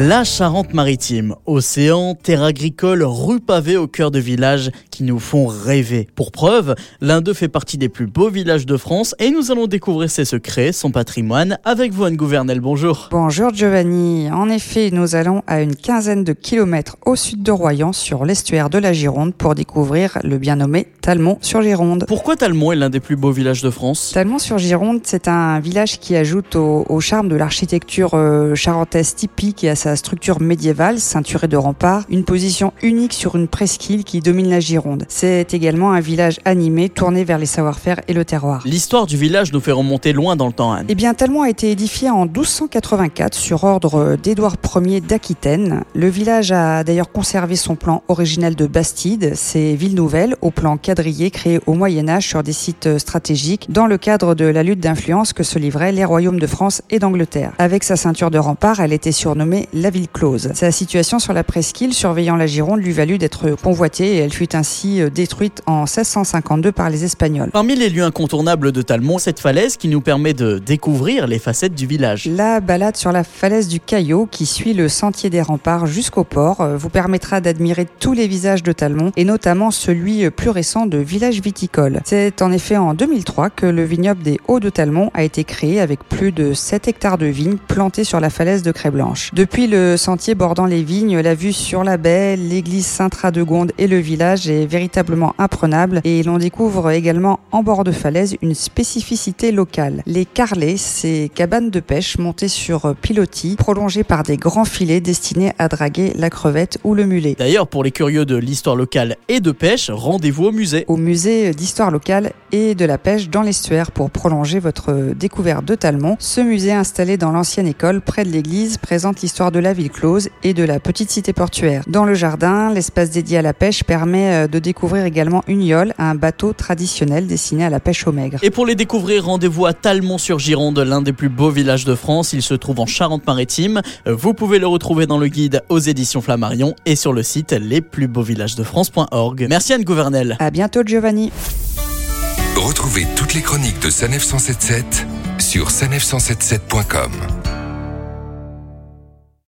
La Charente-Maritime, océan, terre agricole, rue pavée au cœur de villages qui nous font rêver. Pour preuve, l'un d'eux fait partie des plus beaux villages de France et nous allons découvrir ses secrets, son patrimoine avec vous Anne Gouvernel. Bonjour. Bonjour Giovanni. En effet, nous allons à une quinzaine de kilomètres au sud de Royan sur l'estuaire de la Gironde pour découvrir le bien nommé Talmont sur Gironde. Pourquoi Talmont est l'un des plus beaux villages de France? Talmont sur Gironde, c'est un village qui ajoute au, charme de l'architecture euh, charentaise typique et à sa structure médiévale, ceinturée de remparts, une position unique sur une presqu'île qui domine la Gironde. C'est également un village animé, tourné vers les savoir-faire et le terroir. L'histoire du village nous fait remonter loin dans le temps, Anne. Eh bien, Talmont a été édifié en 1284 sur ordre d'Édouard Ier d'Aquitaine. Le village a d'ailleurs conservé son plan originel de Bastide, ces villes nouvelles au plan quadrillé créées au Moyen Âge sur des sites stratégiques dans le cadre de la lutte d'influence que se livraient les royaumes de France et d'Angleterre. Avec sa ceinture de remparts, elle était surnommée la ville close. Sa situation sur la presqu'île surveillant la Gironde lui valut d'être convoitée et elle fut ainsi euh, détruite en 1652 par les Espagnols. Parmi les lieux incontournables de Talmont, cette falaise qui nous permet de découvrir les facettes du village. La balade sur la falaise du Caillot qui suit le sentier des remparts jusqu'au port euh, vous permettra d'admirer tous les visages de Talmont et notamment celui euh, plus récent de village viticole. C'est en effet en 2003 que le vignoble des Hauts de Talmont a été créé avec plus de 7 hectares de vignes plantées sur la falaise de Créblanche. Depuis le sentier bordant les vignes, la vue sur la baie, l'église Saint-Radegonde et le village est véritablement imprenable et l'on découvre également en bord de falaise une spécificité locale. Les carlets, ces cabanes de pêche montées sur pilotis, prolongées par des grands filets destinés à draguer la crevette ou le mulet. D'ailleurs, pour les curieux de l'histoire locale et de pêche, rendez-vous au musée. Au musée d'histoire locale et de la pêche dans l'estuaire pour prolonger votre découverte de Talmont. Ce musée installé dans l'ancienne école près de l'église présente l'histoire de la ville close et de la petite cité portuaire. Dans le jardin, l'espace dédié à la pêche permet euh, de découvrir également une yole, un bateau traditionnel destiné à la pêche au maigre. Et pour les découvrir, rendez-vous à Talmont-sur-Gironde, l'un des plus beaux villages de France. Il se trouve en Charente-Maritime. Vous pouvez le retrouver dans le guide aux éditions Flammarion et sur le site lesplusbeauxvillagesdefrance.org. Merci Anne Gouvernel. À bientôt Giovanni. Retrouvez toutes les chroniques de Sanef 177 sur sanef177.com.